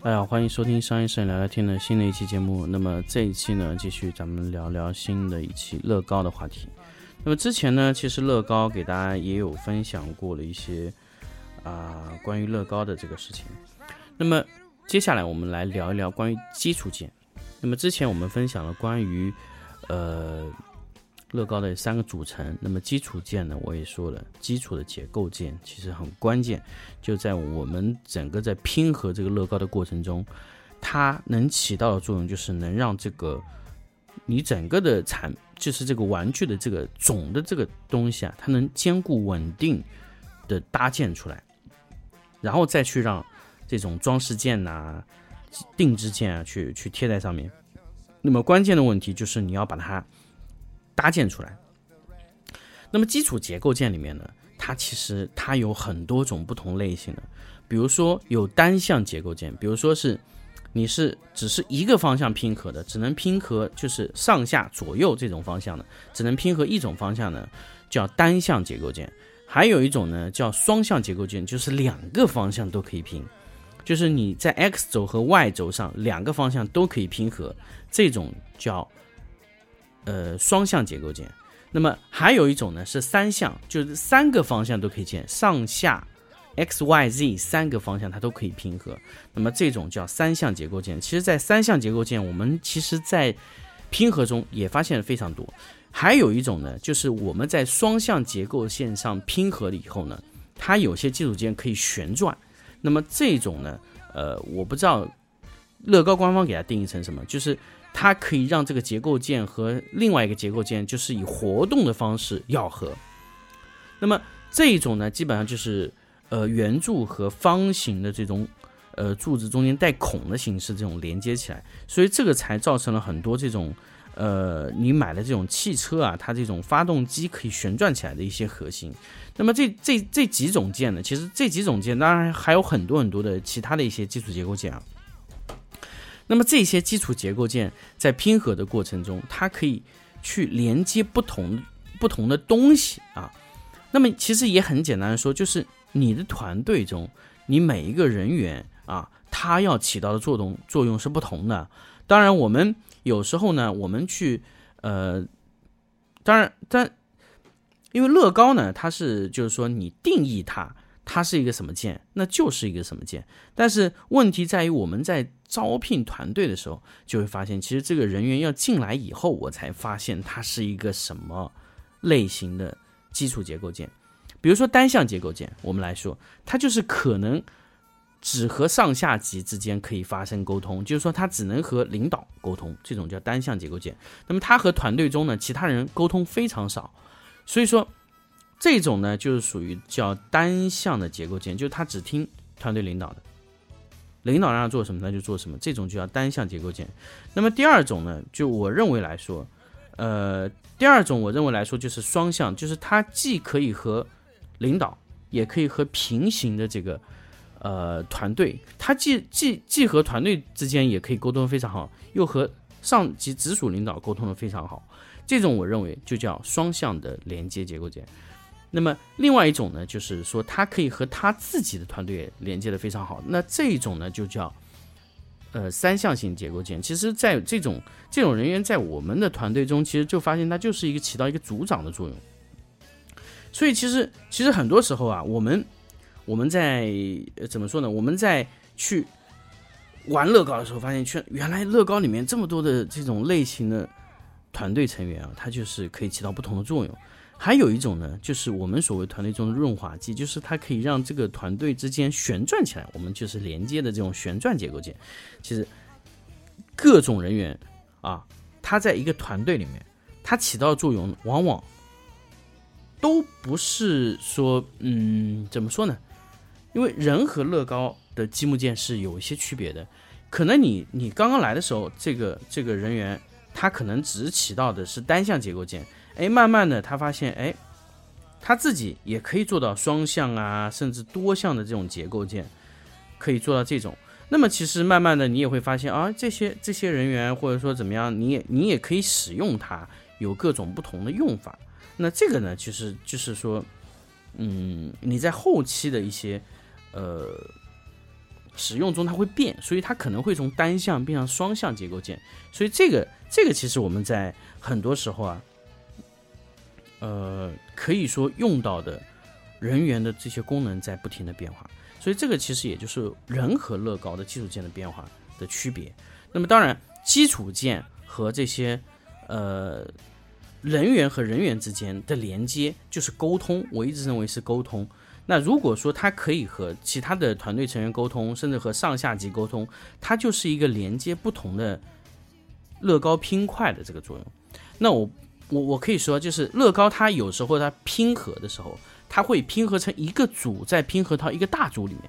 大家好，欢迎收听商业摄影聊聊天的新的一期节目。那么这一期呢，继续咱们聊聊新的一期乐高的话题。那么之前呢，其实乐高给大家也有分享过了一些啊、关于乐高的这个事情。那么接下来我们来聊一聊关于基础件。那么之前我们分享了关于呃乐高的三个组成，那么基础件呢，我也说了，基础的结构件其实很关键，就在我们整个在拼合这个乐高的过程中，它能起到的作用就是能让这个你整个的产，就是这个玩具的这个总的这个东西啊，它能兼顾稳定的搭建出来，然后再去让这种装饰件呐、定制件啊去去贴在上面。那么关键的问题就是你要把它搭建出来。那么基础结构件里面呢，它其实它有很多种不同类型的，比如说有单向结构件，比如说是你是只是一个方向拼合的，只能拼合就是上下左右这种方向的，只能拼合一种方向呢，叫单向结构件。还有一种呢叫双向结构件，就是两个方向都可以拼，就是你在 x 轴和 y 轴上两个方向都可以拼合，这种叫呃双向结构件。那么还有一种呢是三项，就是三个方向都可以建，上下 x y z 三个方向它都可以拼合。那么这种叫三项结构件。其实，在三项结构件，我们其实在拼合中也发现了非常多。还有一种呢，就是我们在双向结构线上拼合了以后呢，它有些基础件可以旋转。那么这种呢，呃，我不知道乐高官方给它定义成什么，就是它可以让这个结构件和另外一个结构件就是以活动的方式咬合。那么这一种呢，基本上就是呃圆柱和方形的这种呃柱子中间带孔的形式这种连接起来，所以这个才造成了很多这种呃你买的这种汽车啊，它这种发动机可以旋转起来的一些核心。那么这这这几种件呢，其实这几种件当然还有很多很多的其他的一些基础结构件啊。那么这些基础结构件在拼合的过程中，它可以去连接不同不同的东西啊。那么其实也很简单的说，就是你的团队中，你每一个人员啊，他要起到的作用作用是不同的。当然，我们有时候呢，我们去呃，当然，但因为乐高呢，它是就是说你定义它，它是一个什么键，那就是一个什么键。但是问题在于我们在招聘团队的时候，就会发现，其实这个人员要进来以后，我才发现它是一个什么类型的基础结构件。比如说单向结构件，我们来说，它就是可能只和上下级之间可以发生沟通，就是说它只能和领导沟通，这种叫单向结构件。那么它和团队中呢其他人沟通非常少，所以说这种呢就是属于叫单向的结构件，就是他只听团队领导的。领导让他做什么，他就做什么，这种就叫单向结构件。那么第二种呢，就我认为来说，呃，第二种我认为来说就是双向，就是他既可以和领导，也可以和平行的这个呃团队，他既既既和团队之间也可以沟通非常好，又和上级直属领导沟通的非常好。这种我认为就叫双向的连接结构件。那么另外一种呢，就是说他可以和他自己的团队连接的非常好。那这一种呢，就叫呃三向型结构件。其实，在这种这种人员在我们的团队中，其实就发现它就是一个起到一个组长的作用。所以其实其实很多时候啊，我们我们在、呃、怎么说呢？我们在去玩乐高的时候，发现却原来乐高里面这么多的这种类型的团队成员啊，它就是可以起到不同的作用。还有一种呢，就是我们所谓团队中的润滑剂，就是它可以让这个团队之间旋转起来，我们就是连接的这种旋转结构件。其实各种人员啊，他在一个团队里面，它起到的作用往往都不是说，嗯，怎么说呢？因为人和乐高的积木件是有一些区别的，可能你你刚刚来的时候，这个这个人员他可能只起到的是单向结构件，哎，慢慢的他发现，哎，他自己也可以做到双向啊，甚至多项的这种结构件，可以做到这种。那么其实慢慢的你也会发现啊，这些这些人员或者说怎么样，你也你也可以使用它，有各种不同的用法。那这个呢，其实就是说，嗯，你在后期的一些呃使用中它会变，所以它可能会从单向变成双向结构件。所以这个这个其实我们在很多时候啊，呃，可以说用到的人员的这些功能在不停的变化。所以这个其实也就是人和乐高的基础件的变化的区别。那么当然，基础件和这些呃人员和人员之间的连接就是沟通，我一直认为是沟通。那如果说它可以和其他的团队成员沟通，甚至和上下级沟通，它就是一个连接不同的乐高拼块的这个作用。那我我我可以说，就是乐高它有时候它拼合的时候，它会拼合成一个组，再拼合到一个大组里面。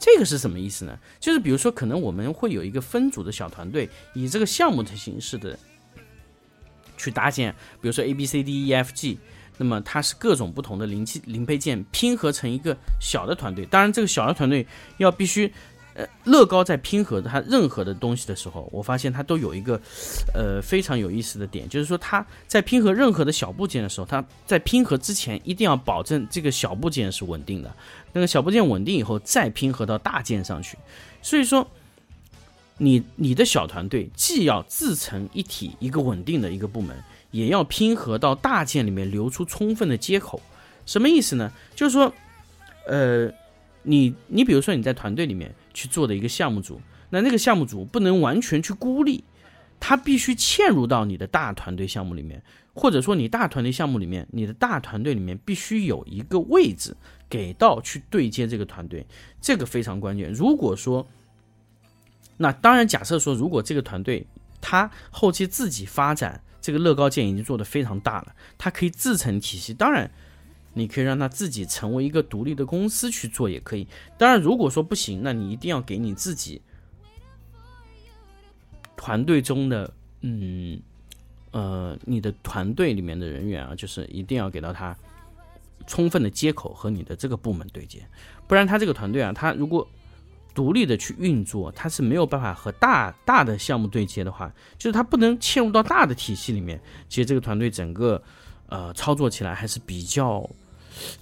这个是什么意思呢？就是比如说，可能我们会有一个分组的小团队，以这个项目的形式的去搭建，比如说 A B C D E F G，那么它是各种不同的零器零配件拼合成一个小的团队。当然，这个小的团队要必须，呃，乐高在拼合它任何的东西的时候，我发现它都有一个，呃，非常有意思的点，就是说它在拼合任何的小部件的时候，它在拼合之前一定要保证这个小部件是稳定的。那个小部件稳定以后，再拼合到大件上去。所以说，你你的小团队既要自成一体，一个稳定的一个部门，也要拼合到大件里面留出充分的接口。什么意思呢？就是说，呃，你你比如说你在团队里面去做的一个项目组，那那个项目组不能完全去孤立，它必须嵌入到你的大团队项目里面，或者说你大团队项目里面，你的大团队里面必须有一个位置给到去对接这个团队，这个非常关键。如果说，那当然假设说，如果这个团队它后期自己发展这个乐高件已经做得非常大了，它可以自成体系，当然。你可以让它自己成为一个独立的公司去做，也可以。当然，如果说不行，那你一定要给你自己团队中的，嗯，呃，你的团队里面的人员啊，就是一定要给到他充分的接口和你的这个部门对接，不然他这个团队啊，他如果独立的去运作，它是没有办法和大大的项目对接的话，就是它不能嵌入到大的体系里面。其实这个团队整个呃操作起来还是比较。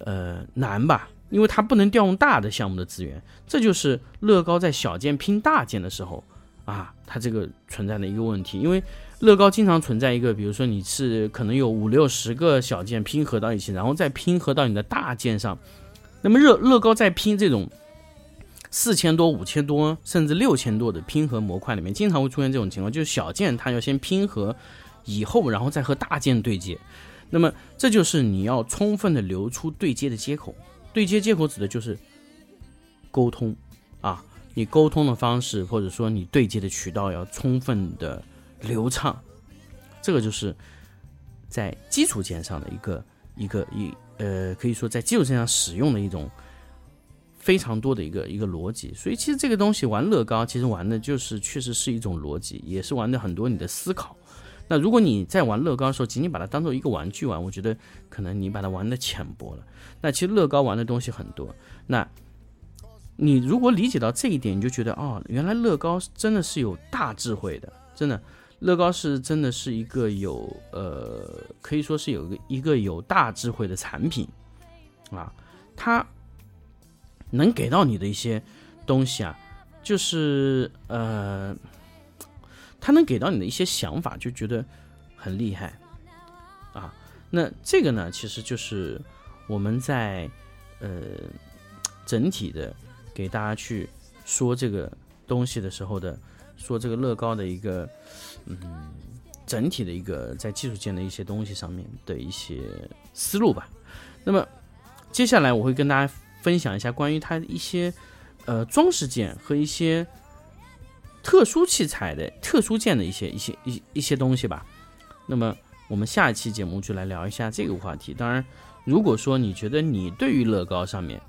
呃，难吧？因为它不能调用大的项目的资源，这就是乐高在小件拼大件的时候啊，它这个存在的一个问题。因为乐高经常存在一个，比如说你是可能有五六十个小件拼合到一起，然后再拼合到你的大件上，那么乐乐高在拼这种四千多、五千多甚至六千多的拼合模块里面，经常会出现这种情况，就是小件它要先拼合以后，然后再和大件对接。那么这就是你要充分的留出对接的接口，对接接口指的就是沟通。啊，你沟通的方式或者说你对接的渠道要充分的流畅，这个就是在基础件上的一个一个一呃，可以说在基础件上使用的一种非常多的一个一个逻辑。所以其实这个东西玩乐高，其实玩的就是确实是一种逻辑，也是玩的很多你的思考。那如果你在玩乐高的时候，仅仅把它当做一个玩具玩，我觉得可能你把它玩的浅薄了。那其实乐高玩的东西很多。那你如果理解到这一点，你就觉得哦，原来乐高真的是有大智慧的，真的，乐高是真的是一个有呃，可以说是有一个一个有大智慧的产品啊，它能给到你的一些东西啊，就是呃。他能给到你的一些想法，就觉得很厉害啊。那这个呢，其实就是我们在呃整体的给大家去说这个东西的时候的，说这个乐高的一个嗯整体的一个在技术件的一些东西上面的一些思路吧。那么接下来我会跟大家分享一下关于它的一些呃装饰件和一些特殊器材的特殊件的一些一些一一些东西吧。那么我们下一期节目就来聊一下这个话题。当然，如果说你觉得你对于乐高上面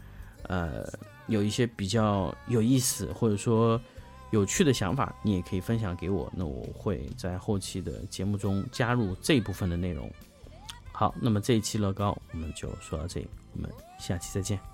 呃有一些比较有意思或者说有趣的想法，你也可以分享给我，那我会在后期的节目中加入这一部分的内容。好，那么这一期乐高我们就说到这里，我们下期再见。